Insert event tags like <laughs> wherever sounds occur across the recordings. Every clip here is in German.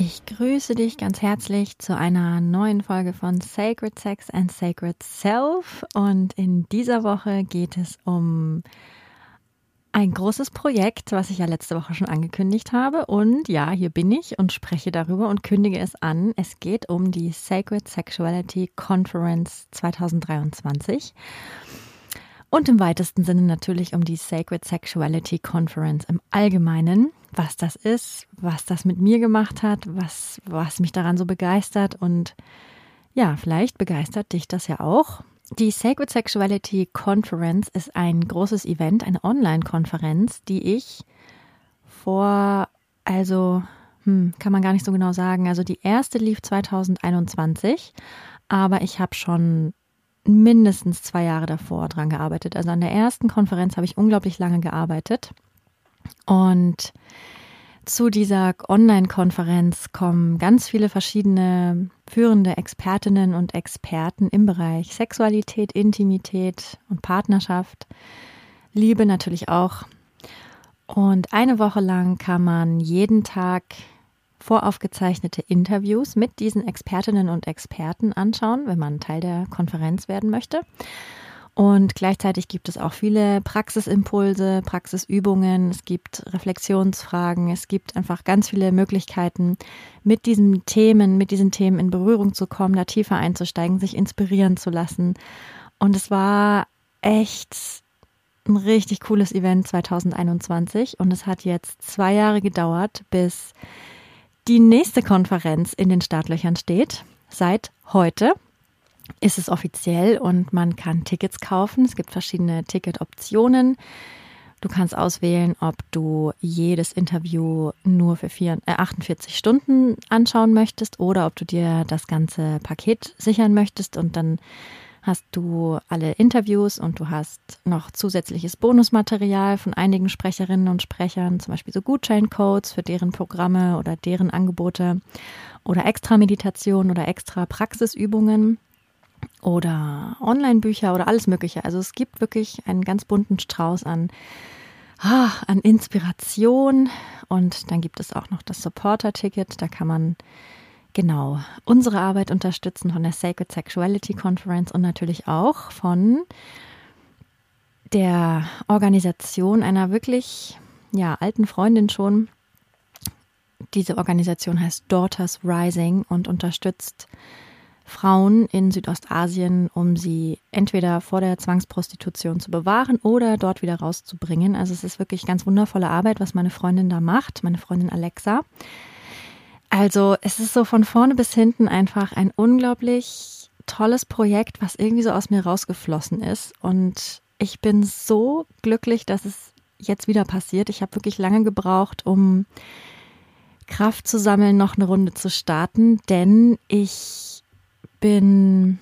Ich grüße dich ganz herzlich zu einer neuen Folge von Sacred Sex and Sacred Self. Und in dieser Woche geht es um ein großes Projekt, was ich ja letzte Woche schon angekündigt habe. Und ja, hier bin ich und spreche darüber und kündige es an. Es geht um die Sacred Sexuality Conference 2023. Und im weitesten Sinne natürlich um die Sacred Sexuality Conference im Allgemeinen was das ist, was das mit mir gemacht hat, was, was mich daran so begeistert und ja, vielleicht begeistert dich das ja auch. Die Sacred Sexuality Conference ist ein großes Event, eine Online-Konferenz, die ich vor, also, hm, kann man gar nicht so genau sagen. Also die erste lief 2021, aber ich habe schon mindestens zwei Jahre davor dran gearbeitet. Also an der ersten Konferenz habe ich unglaublich lange gearbeitet. Und zu dieser Online-Konferenz kommen ganz viele verschiedene führende Expertinnen und Experten im Bereich Sexualität, Intimität und Partnerschaft, Liebe natürlich auch. Und eine Woche lang kann man jeden Tag voraufgezeichnete Interviews mit diesen Expertinnen und Experten anschauen, wenn man Teil der Konferenz werden möchte. Und gleichzeitig gibt es auch viele Praxisimpulse, Praxisübungen, es gibt Reflexionsfragen, es gibt einfach ganz viele Möglichkeiten, mit diesen Themen, mit diesen Themen in Berührung zu kommen, da tiefer einzusteigen, sich inspirieren zu lassen. Und es war echt ein richtig cooles Event 2021 und es hat jetzt zwei Jahre gedauert, bis die nächste Konferenz in den Startlöchern steht. Seit heute, ist es offiziell und man kann Tickets kaufen. Es gibt verschiedene Ticketoptionen. Du kannst auswählen, ob du jedes Interview nur für vier, äh, 48 Stunden anschauen möchtest oder ob du dir das ganze Paket sichern möchtest und dann hast du alle Interviews und du hast noch zusätzliches Bonusmaterial von einigen Sprecherinnen und Sprechern, zum Beispiel so Gutscheincodes für deren Programme oder deren Angebote oder extra Meditation oder extra Praxisübungen oder Online-Bücher oder alles Mögliche. Also es gibt wirklich einen ganz bunten Strauß an, ah, an Inspiration. Und dann gibt es auch noch das Supporter-Ticket. Da kann man genau unsere Arbeit unterstützen von der Sacred Sexuality Conference und natürlich auch von der Organisation einer wirklich ja, alten Freundin schon. Diese Organisation heißt Daughters Rising und unterstützt Frauen in Südostasien, um sie entweder vor der Zwangsprostitution zu bewahren oder dort wieder rauszubringen. Also es ist wirklich ganz wundervolle Arbeit, was meine Freundin da macht, meine Freundin Alexa. Also es ist so von vorne bis hinten einfach ein unglaublich tolles Projekt, was irgendwie so aus mir rausgeflossen ist. Und ich bin so glücklich, dass es jetzt wieder passiert. Ich habe wirklich lange gebraucht, um Kraft zu sammeln, noch eine Runde zu starten, denn ich bin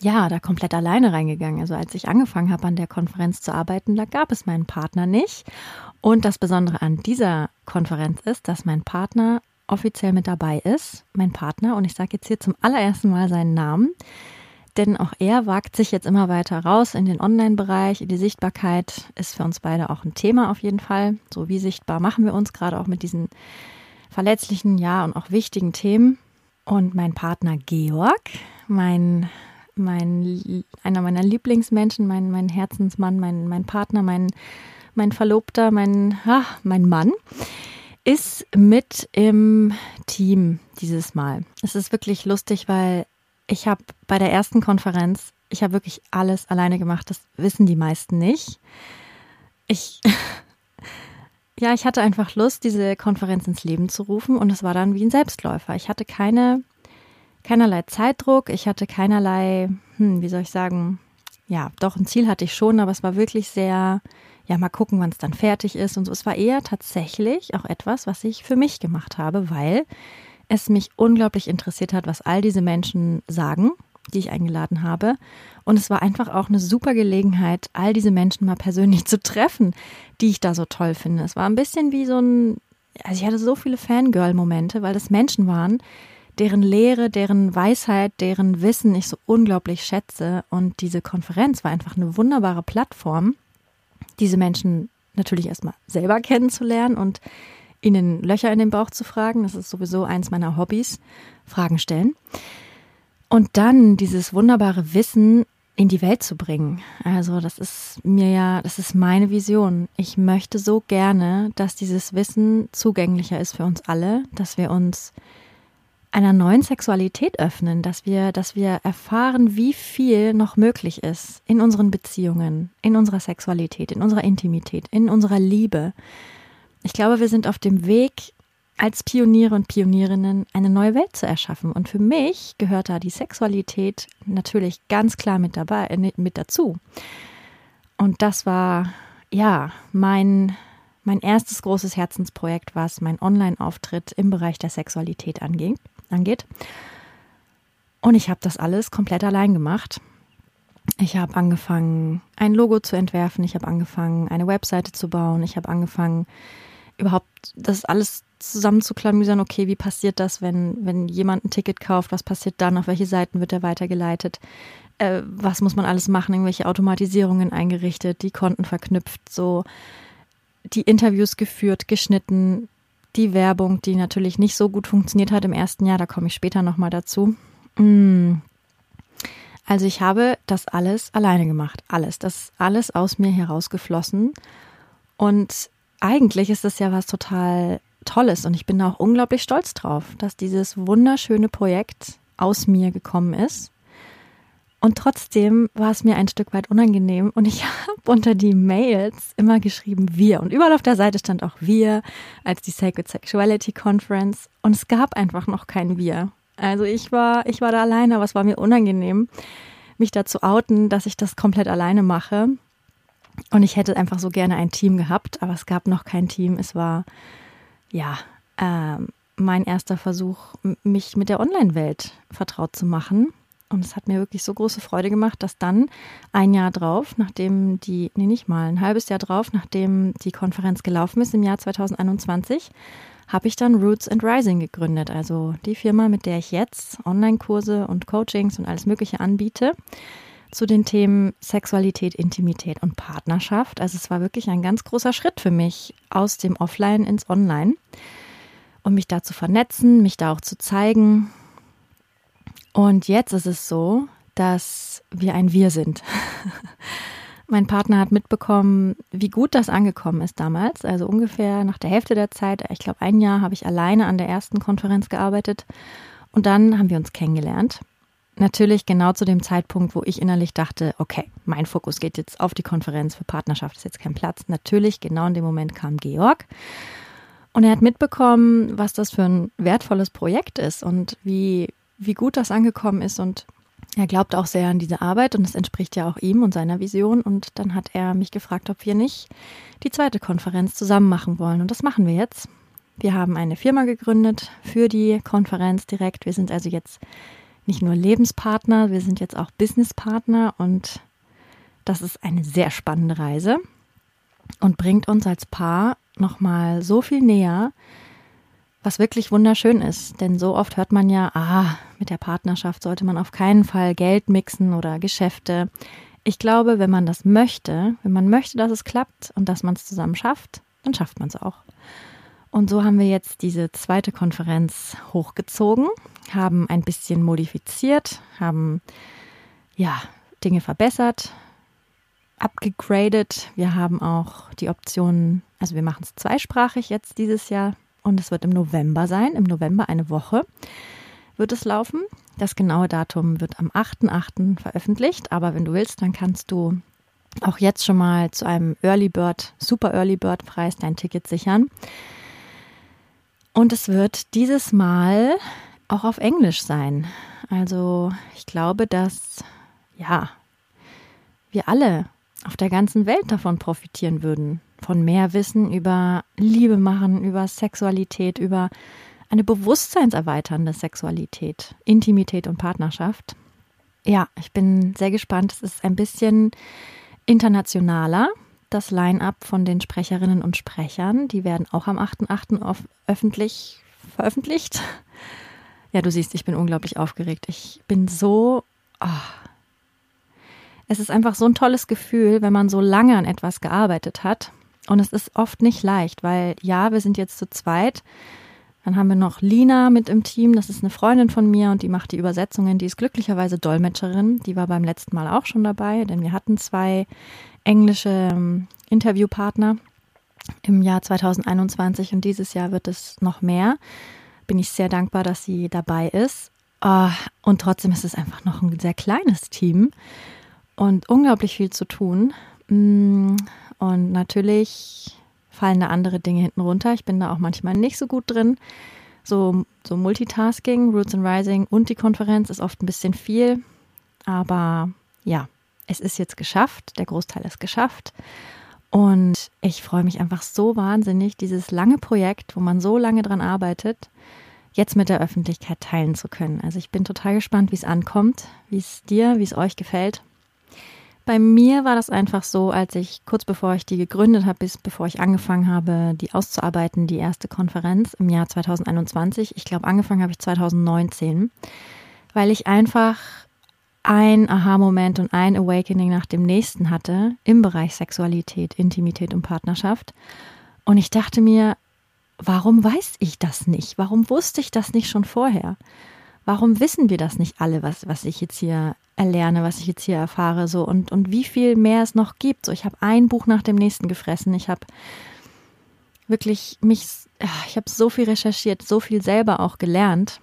ja da komplett alleine reingegangen. Also als ich angefangen habe, an der Konferenz zu arbeiten, da gab es meinen Partner nicht. Und das Besondere an dieser Konferenz ist, dass mein Partner offiziell mit dabei ist. Mein Partner, und ich sage jetzt hier zum allerersten Mal seinen Namen, denn auch er wagt sich jetzt immer weiter raus in den Online-Bereich. Die Sichtbarkeit ist für uns beide auch ein Thema auf jeden Fall. So wie sichtbar machen wir uns gerade auch mit diesen verletzlichen, ja, und auch wichtigen Themen. Und mein Partner Georg, mein, mein, einer meiner Lieblingsmenschen, mein, mein Herzensmann, mein, mein Partner, mein, mein Verlobter, mein, ach, mein Mann, ist mit im Team dieses Mal. Es ist wirklich lustig, weil ich habe bei der ersten Konferenz, ich habe wirklich alles alleine gemacht. Das wissen die meisten nicht. Ich <laughs> ja, ich hatte einfach Lust, diese Konferenz ins Leben zu rufen und es war dann wie ein Selbstläufer. Ich hatte keine, keinerlei Zeitdruck, ich hatte keinerlei, hm, wie soll ich sagen, ja, doch ein Ziel hatte ich schon, aber es war wirklich sehr, ja, mal gucken, wann es dann fertig ist und so. Es war eher tatsächlich auch etwas, was ich für mich gemacht habe, weil es mich unglaublich interessiert hat, was all diese Menschen sagen, die ich eingeladen habe. Und es war einfach auch eine super Gelegenheit, all diese Menschen mal persönlich <laughs> zu treffen, die ich da so toll finde. Es war ein bisschen wie so ein, also ich hatte so viele Fangirl-Momente, weil das Menschen waren, deren Lehre, deren Weisheit, deren Wissen ich so unglaublich schätze. Und diese Konferenz war einfach eine wunderbare Plattform, diese Menschen natürlich erstmal selber kennenzulernen und ihnen Löcher in den Bauch zu fragen. Das ist sowieso eins meiner Hobbys, Fragen stellen. Und dann dieses wunderbare Wissen in die Welt zu bringen. Also das ist mir ja, das ist meine Vision. Ich möchte so gerne, dass dieses Wissen zugänglicher ist für uns alle, dass wir uns einer neuen Sexualität öffnen, dass wir, dass wir erfahren, wie viel noch möglich ist in unseren Beziehungen, in unserer Sexualität, in unserer Intimität, in unserer Liebe. Ich glaube, wir sind auf dem Weg, als Pioniere und Pionierinnen eine neue Welt zu erschaffen. Und für mich gehört da die Sexualität natürlich ganz klar mit dabei, äh, mit dazu. Und das war, ja, mein, mein erstes großes Herzensprojekt, was mein Online-Auftritt im Bereich der Sexualität anging angeht. Und ich habe das alles komplett allein gemacht. Ich habe angefangen, ein Logo zu entwerfen. Ich habe angefangen, eine Webseite zu bauen. Ich habe angefangen, überhaupt das alles zusammenzuklamüsern. Okay, wie passiert das, wenn, wenn jemand ein Ticket kauft? Was passiert dann? Auf welche Seiten wird er weitergeleitet? Äh, was muss man alles machen? Irgendwelche Automatisierungen eingerichtet, die Konten verknüpft, so die Interviews geführt, geschnitten, die Werbung, die natürlich nicht so gut funktioniert hat im ersten Jahr, da komme ich später nochmal dazu. Mm. Also ich habe das alles alleine gemacht, alles, das alles aus mir herausgeflossen. Und eigentlich ist das ja was total Tolles und ich bin auch unglaublich stolz drauf, dass dieses wunderschöne Projekt aus mir gekommen ist und trotzdem war es mir ein Stück weit unangenehm und ich <laughs> habe unter die Mails immer geschrieben wir und überall auf der Seite stand auch wir als die Sacred Sexuality Conference und es gab einfach noch kein wir. Also ich war ich war da alleine, aber es war mir unangenehm, mich dazu outen, dass ich das komplett alleine mache. Und ich hätte einfach so gerne ein Team gehabt, aber es gab noch kein Team. Es war ja äh, mein erster Versuch, mich mit der Online-Welt vertraut zu machen und es hat mir wirklich so große Freude gemacht, dass dann ein Jahr drauf, nachdem die, nee, nicht mal, ein halbes Jahr drauf, nachdem die Konferenz gelaufen ist im Jahr 2021, habe ich dann Roots and Rising gegründet. Also die Firma, mit der ich jetzt Online-Kurse und Coachings und alles Mögliche anbiete zu den Themen Sexualität, Intimität und Partnerschaft. Also es war wirklich ein ganz großer Schritt für mich aus dem Offline ins Online, um mich da zu vernetzen, mich da auch zu zeigen und jetzt ist es so, dass wir ein Wir sind. <laughs> mein Partner hat mitbekommen, wie gut das angekommen ist damals. Also ungefähr nach der Hälfte der Zeit, ich glaube ein Jahr, habe ich alleine an der ersten Konferenz gearbeitet. Und dann haben wir uns kennengelernt. Natürlich genau zu dem Zeitpunkt, wo ich innerlich dachte, okay, mein Fokus geht jetzt auf die Konferenz für Partnerschaft, ist jetzt kein Platz. Natürlich, genau in dem Moment kam Georg. Und er hat mitbekommen, was das für ein wertvolles Projekt ist und wie wie gut das angekommen ist und er glaubt auch sehr an diese Arbeit und es entspricht ja auch ihm und seiner Vision. Und dann hat er mich gefragt, ob wir nicht die zweite Konferenz zusammen machen wollen. Und das machen wir jetzt. Wir haben eine Firma gegründet für die Konferenz direkt. Wir sind also jetzt nicht nur Lebenspartner, wir sind jetzt auch Businesspartner und das ist eine sehr spannende Reise und bringt uns als Paar nochmal so viel näher, was wirklich wunderschön ist. Denn so oft hört man ja, ah, mit der Partnerschaft sollte man auf keinen Fall Geld mixen oder Geschäfte. Ich glaube, wenn man das möchte, wenn man möchte, dass es klappt und dass man es zusammen schafft, dann schafft man es auch. Und so haben wir jetzt diese zweite Konferenz hochgezogen, haben ein bisschen modifiziert, haben ja Dinge verbessert, abgegradet. Wir haben auch die Option, also wir machen es zweisprachig jetzt dieses Jahr und es wird im November sein. Im November eine Woche wird es laufen. Das genaue Datum wird am 8.8. veröffentlicht, aber wenn du willst, dann kannst du auch jetzt schon mal zu einem Early Bird, Super Early Bird Preis dein Ticket sichern. Und es wird dieses Mal auch auf Englisch sein. Also ich glaube, dass ja, wir alle auf der ganzen Welt davon profitieren würden. Von mehr Wissen über Liebe machen, über Sexualität, über eine bewusstseinserweiternde Sexualität, Intimität und Partnerschaft. Ja, ich bin sehr gespannt. Es ist ein bisschen internationaler, das Line-up von den Sprecherinnen und Sprechern. Die werden auch am 8.8. öffentlich veröffentlicht. Ja, du siehst, ich bin unglaublich aufgeregt. Ich bin so. Oh. Es ist einfach so ein tolles Gefühl, wenn man so lange an etwas gearbeitet hat. Und es ist oft nicht leicht, weil ja, wir sind jetzt zu zweit. Dann haben wir noch Lina mit im Team, das ist eine Freundin von mir und die macht die Übersetzungen. Die ist glücklicherweise Dolmetscherin. Die war beim letzten Mal auch schon dabei, denn wir hatten zwei englische ähm, Interviewpartner im Jahr 2021 und dieses Jahr wird es noch mehr. Bin ich sehr dankbar, dass sie dabei ist. Oh, und trotzdem ist es einfach noch ein sehr kleines Team und unglaublich viel zu tun. Mm, und natürlich fallen da andere Dinge hinten runter. Ich bin da auch manchmal nicht so gut drin. So, so Multitasking, Roots and Rising und die Konferenz ist oft ein bisschen viel. Aber ja, es ist jetzt geschafft. Der Großteil ist geschafft. Und ich freue mich einfach so wahnsinnig, dieses lange Projekt, wo man so lange dran arbeitet, jetzt mit der Öffentlichkeit teilen zu können. Also ich bin total gespannt, wie es ankommt, wie es dir, wie es euch gefällt. Bei mir war das einfach so, als ich kurz bevor ich die gegründet habe, bis bevor ich angefangen habe, die auszuarbeiten, die erste Konferenz im Jahr 2021. Ich glaube, angefangen habe ich 2019, weil ich einfach ein Aha-Moment und ein Awakening nach dem nächsten hatte im Bereich Sexualität, Intimität und Partnerschaft. Und ich dachte mir, warum weiß ich das nicht? Warum wusste ich das nicht schon vorher? Warum wissen wir das nicht alle, was, was ich jetzt hier erlerne, was ich jetzt hier erfahre, so und, und wie viel mehr es noch gibt. So, ich habe ein Buch nach dem nächsten gefressen. Ich habe wirklich mich, ich habe so viel recherchiert, so viel selber auch gelernt.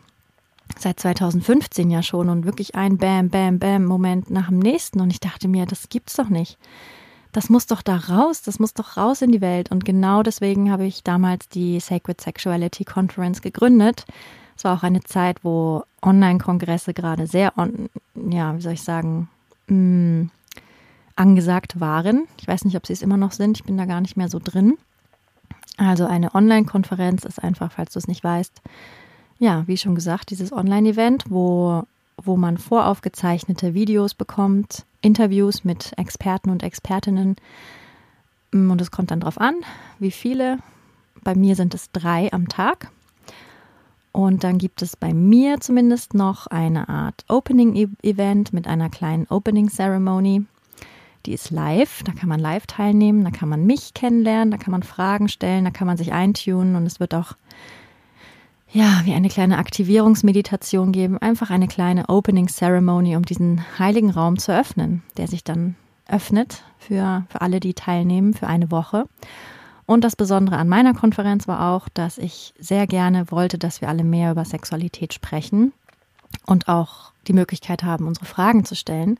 Seit 2015 ja schon und wirklich ein Bam, Bam, Bam Moment nach dem nächsten. Und ich dachte mir, das gibt's doch nicht. Das muss doch da raus, das muss doch raus in die Welt. Und genau deswegen habe ich damals die Sacred Sexuality Conference gegründet, es war auch eine Zeit, wo Online-Kongresse gerade sehr, on, ja, wie soll ich sagen, mh, mm, angesagt waren. Ich weiß nicht, ob sie es immer noch sind. Ich bin da gar nicht mehr so drin. Also eine Online-Konferenz ist einfach, falls du es nicht weißt, ja, wie schon gesagt, dieses Online-Event, wo, wo man voraufgezeichnete Videos bekommt, Interviews mit Experten und Expertinnen. Mm, und es kommt dann drauf an, wie viele. Bei mir sind es drei am Tag. Und dann gibt es bei mir zumindest noch eine Art Opening-Event mit einer kleinen Opening-Ceremony. Die ist live, da kann man live teilnehmen, da kann man mich kennenlernen, da kann man Fragen stellen, da kann man sich eintunen und es wird auch ja, wie eine kleine Aktivierungsmeditation geben, einfach eine kleine Opening Ceremony, um diesen heiligen Raum zu öffnen, der sich dann öffnet für, für alle, die teilnehmen, für eine Woche. Und das Besondere an meiner Konferenz war auch, dass ich sehr gerne wollte, dass wir alle mehr über Sexualität sprechen und auch die Möglichkeit haben, unsere Fragen zu stellen.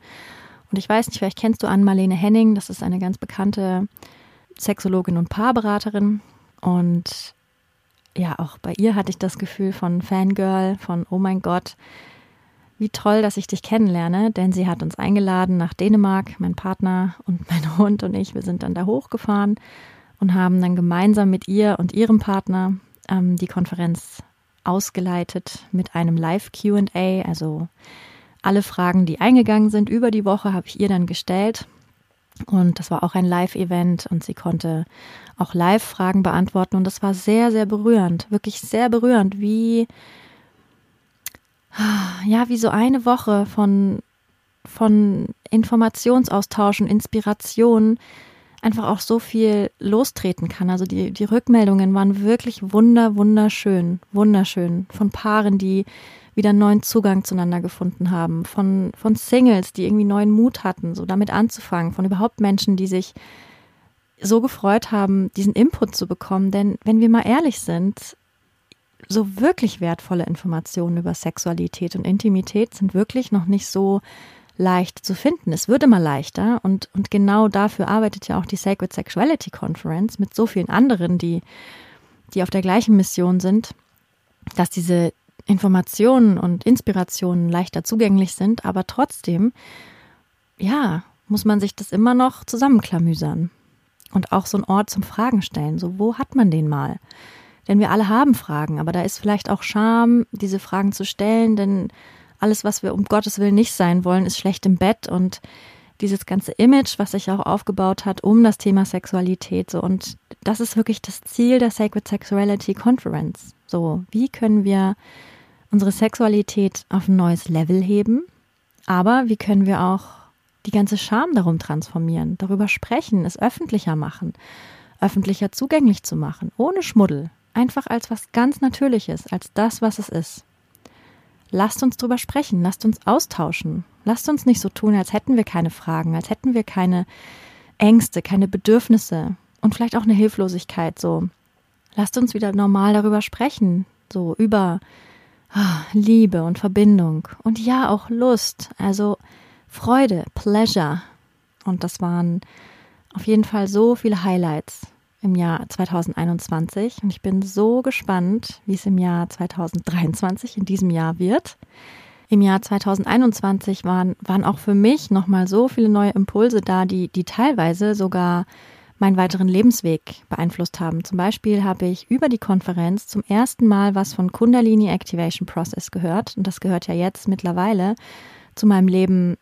Und ich weiß nicht, vielleicht kennst du Ann-Marlene Henning, das ist eine ganz bekannte Sexologin und Paarberaterin. Und ja, auch bei ihr hatte ich das Gefühl von Fangirl, von Oh mein Gott, wie toll, dass ich dich kennenlerne, denn sie hat uns eingeladen nach Dänemark, mein Partner und <laughs> mein Hund und ich, wir sind dann da hochgefahren und haben dann gemeinsam mit ihr und ihrem Partner ähm, die Konferenz ausgeleitet mit einem Live-QA. Also alle Fragen, die eingegangen sind über die Woche, habe ich ihr dann gestellt. Und das war auch ein Live-Event und sie konnte auch Live-Fragen beantworten. Und das war sehr, sehr berührend, wirklich sehr berührend, wie, ja, wie so eine Woche von, von und Inspiration einfach auch so viel lostreten kann. Also die, die Rückmeldungen waren wirklich wunder, wunderschön, wunderschön. Von Paaren, die wieder neuen Zugang zueinander gefunden haben, von, von Singles, die irgendwie neuen Mut hatten, so damit anzufangen, von überhaupt Menschen, die sich so gefreut haben, diesen Input zu bekommen. Denn wenn wir mal ehrlich sind, so wirklich wertvolle Informationen über Sexualität und Intimität sind wirklich noch nicht so leicht zu finden. Es wird immer leichter und, und genau dafür arbeitet ja auch die Sacred Sexuality Conference mit so vielen anderen, die, die auf der gleichen Mission sind, dass diese Informationen und Inspirationen leichter zugänglich sind, aber trotzdem, ja, muss man sich das immer noch zusammenklamüsern. Und auch so ein Ort zum Fragen stellen. So, wo hat man den mal? Denn wir alle haben Fragen, aber da ist vielleicht auch Scham, diese Fragen zu stellen, denn alles, was wir um Gottes Willen nicht sein wollen, ist schlecht im Bett und dieses ganze Image, was sich auch aufgebaut hat um das Thema Sexualität. So, und das ist wirklich das Ziel der Sacred Sexuality Conference. So, wie können wir unsere Sexualität auf ein neues Level heben? Aber wie können wir auch die ganze Scham darum transformieren, darüber sprechen, es öffentlicher machen, öffentlicher zugänglich zu machen, ohne Schmuddel, einfach als was ganz Natürliches, als das, was es ist. Lasst uns drüber sprechen, lasst uns austauschen, lasst uns nicht so tun, als hätten wir keine Fragen, als hätten wir keine Ängste, keine Bedürfnisse und vielleicht auch eine Hilflosigkeit, so. Lasst uns wieder normal darüber sprechen, so über ah, Liebe und Verbindung und ja auch Lust, also Freude, Pleasure. Und das waren auf jeden Fall so viele Highlights im Jahr 2021 und ich bin so gespannt, wie es im Jahr 2023 in diesem Jahr wird. Im Jahr 2021 waren, waren auch für mich nochmal so viele neue Impulse da, die, die teilweise sogar meinen weiteren Lebensweg beeinflusst haben. Zum Beispiel habe ich über die Konferenz zum ersten Mal was von Kundalini Activation Process gehört. Und das gehört ja jetzt mittlerweile zu meinem Leben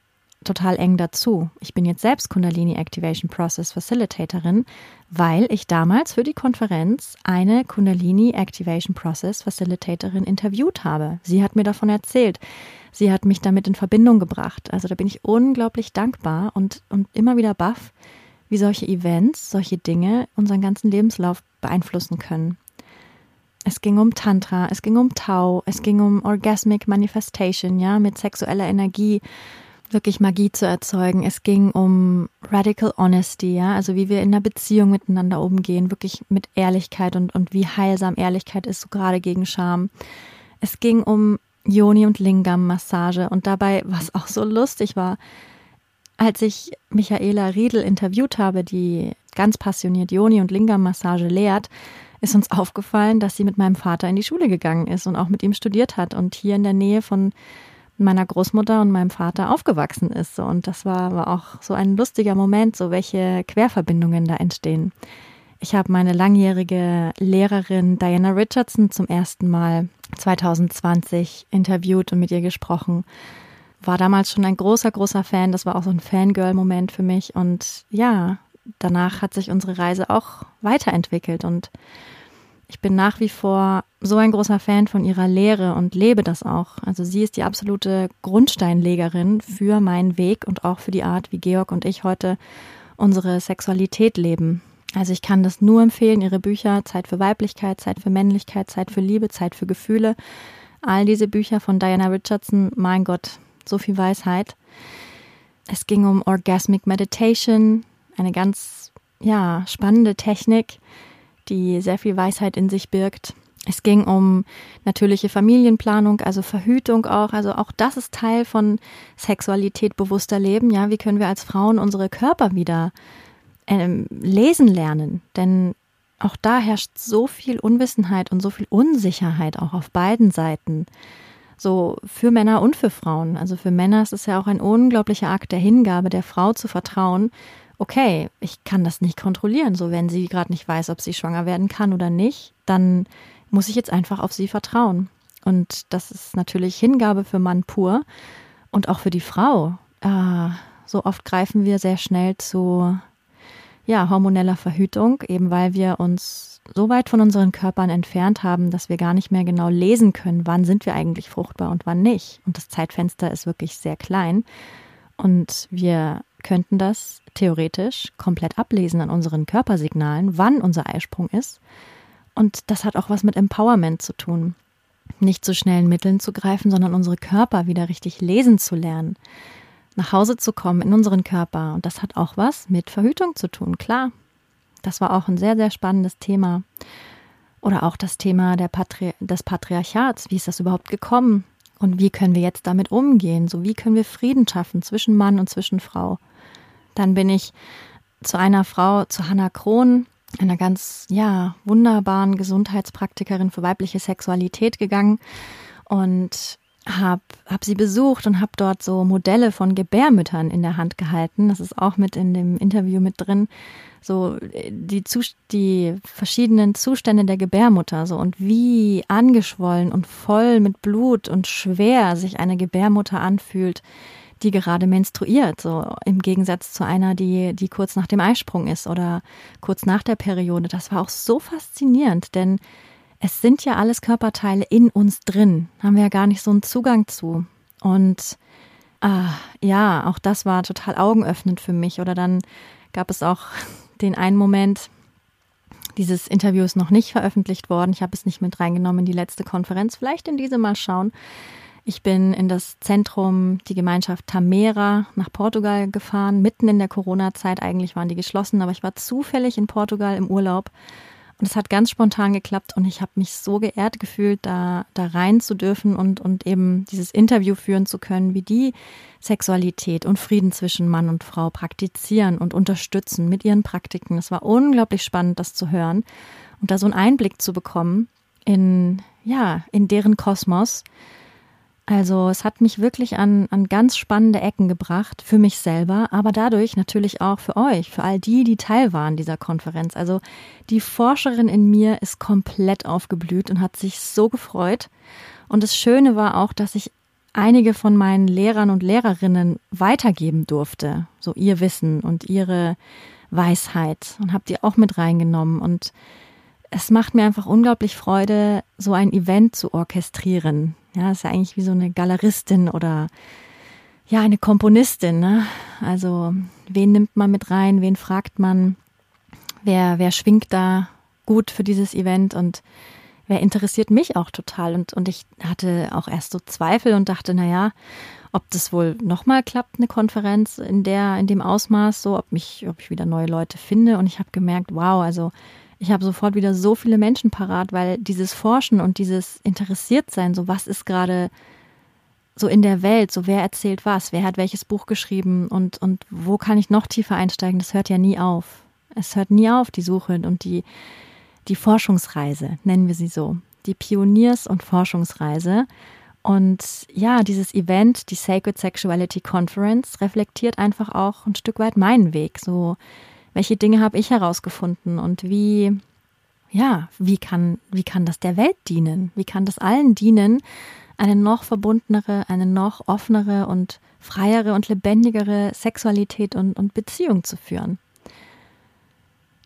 total eng dazu. Ich bin jetzt selbst Kundalini Activation Process Facilitatorin, weil ich damals für die Konferenz eine Kundalini Activation Process Facilitatorin interviewt habe. Sie hat mir davon erzählt. Sie hat mich damit in Verbindung gebracht. Also da bin ich unglaublich dankbar und, und immer wieder baff, wie solche Events, solche Dinge unseren ganzen Lebenslauf beeinflussen können. Es ging um Tantra, es ging um Tau, es ging um Orgasmic Manifestation, ja, mit sexueller Energie wirklich Magie zu erzeugen. Es ging um Radical Honesty, ja, also wie wir in einer Beziehung miteinander umgehen, wirklich mit Ehrlichkeit und, und wie heilsam Ehrlichkeit ist, so gerade gegen Scham. Es ging um Yoni und Lingam Massage und dabei, was auch so lustig war, als ich Michaela Riedel interviewt habe, die ganz passioniert Yoni und Lingam Massage lehrt, ist uns aufgefallen, dass sie mit meinem Vater in die Schule gegangen ist und auch mit ihm studiert hat und hier in der Nähe von meiner Großmutter und meinem Vater aufgewachsen ist. Und das war, war auch so ein lustiger Moment, so welche Querverbindungen da entstehen. Ich habe meine langjährige Lehrerin Diana Richardson zum ersten Mal 2020 interviewt und mit ihr gesprochen. War damals schon ein großer, großer Fan. Das war auch so ein Fangirl-Moment für mich. Und ja, danach hat sich unsere Reise auch weiterentwickelt und ich bin nach wie vor so ein großer Fan von ihrer Lehre und lebe das auch. Also sie ist die absolute Grundsteinlegerin für meinen Weg und auch für die Art, wie Georg und ich heute unsere Sexualität leben. Also ich kann das nur empfehlen, ihre Bücher Zeit für Weiblichkeit, Zeit für Männlichkeit, Zeit für Liebe, Zeit für Gefühle. All diese Bücher von Diana Richardson, mein Gott, so viel Weisheit. Es ging um Orgasmic Meditation, eine ganz ja, spannende Technik, die sehr viel Weisheit in sich birgt. Es ging um natürliche Familienplanung, also Verhütung auch. Also auch das ist Teil von Sexualität, bewusster Leben. Ja, wie können wir als Frauen unsere Körper wieder ähm, lesen lernen? Denn auch da herrscht so viel Unwissenheit und so viel Unsicherheit auch auf beiden Seiten. So für Männer und für Frauen. Also für Männer ist es ja auch ein unglaublicher Akt der Hingabe, der Frau zu vertrauen okay, ich kann das nicht kontrollieren. So, wenn sie gerade nicht weiß, ob sie schwanger werden kann oder nicht, dann muss ich jetzt einfach auf sie vertrauen. Und das ist natürlich Hingabe für Mann pur und auch für die Frau. Äh, so oft greifen wir sehr schnell zu ja, hormoneller Verhütung, eben weil wir uns so weit von unseren Körpern entfernt haben, dass wir gar nicht mehr genau lesen können, wann sind wir eigentlich fruchtbar und wann nicht. Und das Zeitfenster ist wirklich sehr klein. Und wir könnten das theoretisch komplett ablesen an unseren Körpersignalen, wann unser Eisprung ist. Und das hat auch was mit Empowerment zu tun. Nicht zu schnellen Mitteln zu greifen, sondern unsere Körper wieder richtig lesen zu lernen. Nach Hause zu kommen in unseren Körper. Und das hat auch was mit Verhütung zu tun, klar. Das war auch ein sehr, sehr spannendes Thema. Oder auch das Thema der Patri des Patriarchats. Wie ist das überhaupt gekommen? Und wie können wir jetzt damit umgehen? So, wie können wir Frieden schaffen zwischen Mann und zwischen Frau? Dann bin ich zu einer Frau, zu Hannah Krohn, einer ganz, ja, wunderbaren Gesundheitspraktikerin für weibliche Sexualität gegangen und habe hab sie besucht und habe dort so Modelle von Gebärmüttern in der Hand gehalten. Das ist auch mit in dem Interview mit drin. So die, die verschiedenen Zustände der Gebärmutter so und wie angeschwollen und voll mit Blut und schwer sich eine Gebärmutter anfühlt, die gerade menstruiert, so im Gegensatz zu einer, die, die kurz nach dem Eisprung ist oder kurz nach der Periode. Das war auch so faszinierend, denn es sind ja alles Körperteile in uns drin, haben wir ja gar nicht so einen Zugang zu. Und ah, ja, auch das war total augenöffnend für mich. Oder dann gab es auch <laughs> den einen Moment, dieses Interview ist noch nicht veröffentlicht worden. Ich habe es nicht mit reingenommen in die letzte Konferenz. Vielleicht in diese mal schauen. Ich bin in das Zentrum, die Gemeinschaft Tamera nach Portugal gefahren, mitten in der Corona-Zeit. Eigentlich waren die geschlossen, aber ich war zufällig in Portugal im Urlaub und es hat ganz spontan geklappt und ich habe mich so geehrt gefühlt, da, da rein zu dürfen und, und eben dieses Interview führen zu können, wie die Sexualität und Frieden zwischen Mann und Frau praktizieren und unterstützen mit ihren Praktiken. Es war unglaublich spannend, das zu hören und da so einen Einblick zu bekommen in, ja, in deren Kosmos also es hat mich wirklich an, an ganz spannende Ecken gebracht, für mich selber, aber dadurch natürlich auch für euch, für all die, die Teil waren dieser Konferenz. Also die Forscherin in mir ist komplett aufgeblüht und hat sich so gefreut. Und das Schöne war auch, dass ich einige von meinen Lehrern und Lehrerinnen weitergeben durfte, so ihr Wissen und ihre Weisheit und habe die auch mit reingenommen und es macht mir einfach unglaublich Freude, so ein Event zu orchestrieren. Ja, ist ja eigentlich wie so eine Galeristin oder ja, eine Komponistin. Ne? Also, wen nimmt man mit rein? Wen fragt man? Wer, wer schwingt da gut für dieses Event? Und wer interessiert mich auch total? Und, und ich hatte auch erst so Zweifel und dachte, na ja, ob das wohl nochmal klappt, eine Konferenz in der, in dem Ausmaß, so, ob mich, ob ich wieder neue Leute finde. Und ich habe gemerkt, wow, also ich habe sofort wieder so viele Menschen parat, weil dieses Forschen und dieses Interessiertsein, so was ist gerade so in der Welt, so wer erzählt was, wer hat welches Buch geschrieben und, und wo kann ich noch tiefer einsteigen, das hört ja nie auf. Es hört nie auf, die Suche und die, die Forschungsreise, nennen wir sie so. Die Pioniers- und Forschungsreise. Und ja, dieses Event, die Sacred Sexuality Conference, reflektiert einfach auch ein Stück weit meinen Weg. So, welche Dinge habe ich herausgefunden und wie, ja, wie kann, wie kann das der Welt dienen? Wie kann das allen dienen, eine noch verbundenere, eine noch offenere und freiere und lebendigere Sexualität und, und Beziehung zu führen?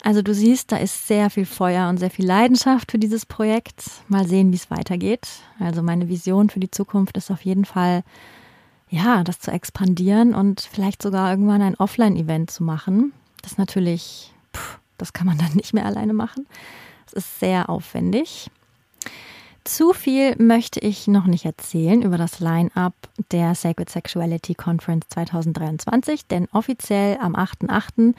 Also du siehst, da ist sehr viel Feuer und sehr viel Leidenschaft für dieses Projekt. Mal sehen, wie es weitergeht. Also meine Vision für die Zukunft ist auf jeden Fall, ja, das zu expandieren und vielleicht sogar irgendwann ein Offline-Event zu machen, ist natürlich, pff, das kann man dann nicht mehr alleine machen. Es ist sehr aufwendig. Zu viel möchte ich noch nicht erzählen über das Line-up der Sacred Sexuality Conference 2023, denn offiziell am 8.8.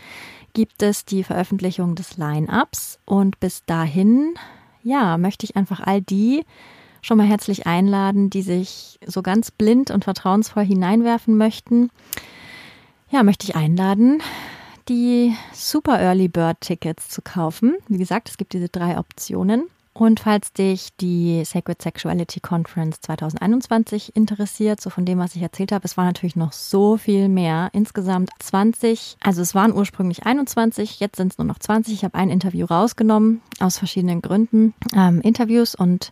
gibt es die Veröffentlichung des Line-ups und bis dahin, ja, möchte ich einfach all die schon mal herzlich einladen, die sich so ganz blind und vertrauensvoll hineinwerfen möchten. Ja, möchte ich einladen, die Super Early Bird Tickets zu kaufen. Wie gesagt, es gibt diese drei Optionen. Und falls dich die Sacred Sexuality Conference 2021 interessiert, so von dem, was ich erzählt habe, es war natürlich noch so viel mehr. Insgesamt 20, also es waren ursprünglich 21, jetzt sind es nur noch 20. Ich habe ein Interview rausgenommen, aus verschiedenen Gründen, ähm, Interviews und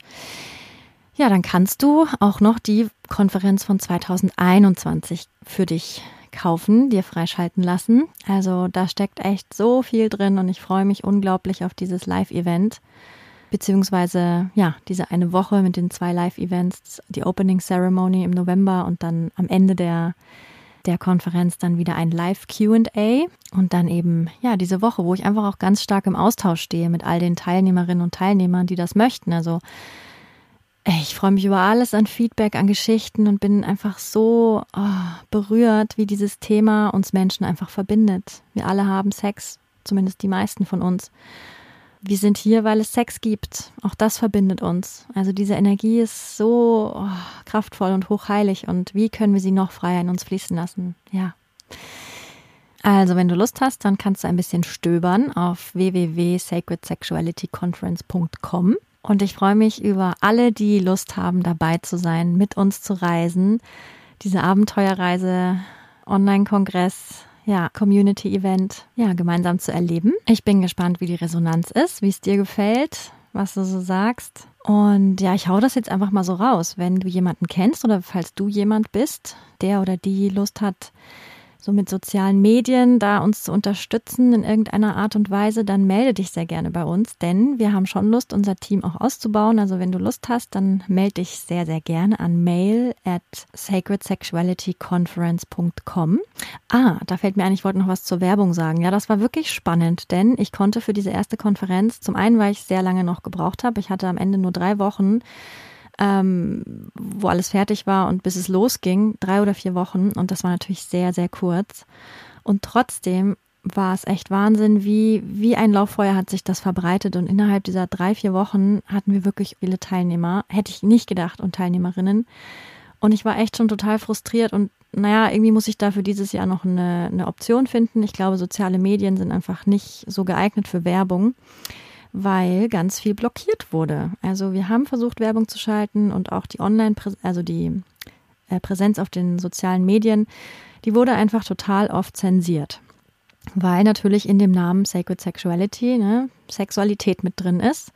ja, dann kannst du auch noch die Konferenz von 2021 für dich kaufen, dir freischalten lassen. Also da steckt echt so viel drin und ich freue mich unglaublich auf dieses Live-Event. Beziehungsweise, ja, diese eine Woche mit den zwei Live-Events, die Opening Ceremony im November und dann am Ende der, der Konferenz dann wieder ein Live-QA und dann eben, ja, diese Woche, wo ich einfach auch ganz stark im Austausch stehe mit all den Teilnehmerinnen und Teilnehmern, die das möchten. Also ich freue mich über alles an Feedback, an Geschichten und bin einfach so oh, berührt, wie dieses Thema uns Menschen einfach verbindet. Wir alle haben Sex, zumindest die meisten von uns. Wir sind hier, weil es Sex gibt. Auch das verbindet uns. Also diese Energie ist so oh, kraftvoll und hochheilig. Und wie können wir sie noch freier in uns fließen lassen? Ja. Also, wenn du Lust hast, dann kannst du ein bisschen stöbern auf www.sacredsexualityconference.com Und ich freue mich über alle, die Lust haben, dabei zu sein, mit uns zu reisen. Diese Abenteuerreise, Online-Kongress, ja, Community-Event, ja, gemeinsam zu erleben. Ich bin gespannt, wie die Resonanz ist, wie es dir gefällt, was du so sagst. Und ja, ich hau das jetzt einfach mal so raus. Wenn du jemanden kennst oder falls du jemand bist, der oder die Lust hat, so mit sozialen Medien da uns zu unterstützen in irgendeiner Art und Weise, dann melde dich sehr gerne bei uns, denn wir haben schon Lust, unser Team auch auszubauen. Also wenn du Lust hast, dann melde dich sehr, sehr gerne an mail at sacredsexualityconference.com. Ah, da fällt mir ein, ich wollte noch was zur Werbung sagen. Ja, das war wirklich spannend, denn ich konnte für diese erste Konferenz, zum einen, weil ich sehr lange noch gebraucht habe, ich hatte am Ende nur drei Wochen, ähm, wo alles fertig war und bis es losging, drei oder vier Wochen. Und das war natürlich sehr, sehr kurz. Und trotzdem war es echt Wahnsinn, wie, wie ein Lauffeuer hat sich das verbreitet. Und innerhalb dieser drei, vier Wochen hatten wir wirklich viele Teilnehmer. Hätte ich nicht gedacht und Teilnehmerinnen. Und ich war echt schon total frustriert und naja, irgendwie muss ich dafür dieses Jahr noch eine, eine Option finden. Ich glaube, soziale Medien sind einfach nicht so geeignet für Werbung weil ganz viel blockiert wurde. Also wir haben versucht, Werbung zu schalten und auch die Online, also die äh, Präsenz auf den sozialen Medien, die wurde einfach total oft zensiert. Weil natürlich in dem Namen Sacred Sexuality, ne, Sexualität mit drin ist.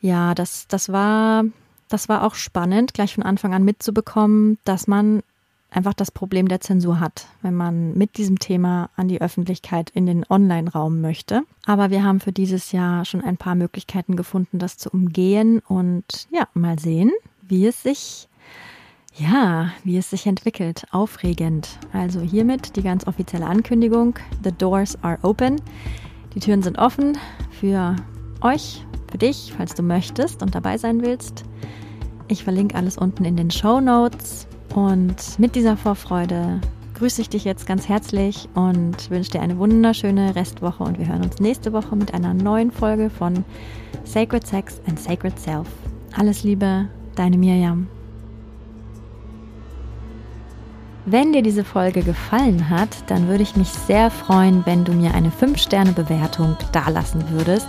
Ja, das, das war, das war auch spannend, gleich von Anfang an mitzubekommen, dass man einfach das Problem der Zensur hat, wenn man mit diesem Thema an die Öffentlichkeit in den Online-Raum möchte. Aber wir haben für dieses Jahr schon ein paar Möglichkeiten gefunden, das zu umgehen und ja, mal sehen, wie es sich ja, wie es sich entwickelt. Aufregend. Also hiermit die ganz offizielle Ankündigung. The doors are open. Die Türen sind offen für euch, für dich, falls du möchtest und dabei sein willst. Ich verlinke alles unten in den Show Notes. Und mit dieser Vorfreude grüße ich dich jetzt ganz herzlich und wünsche dir eine wunderschöne Restwoche und wir hören uns nächste Woche mit einer neuen Folge von Sacred Sex and Sacred Self. Alles Liebe, deine Mirjam. Wenn dir diese Folge gefallen hat, dann würde ich mich sehr freuen, wenn du mir eine 5-Sterne-Bewertung dalassen würdest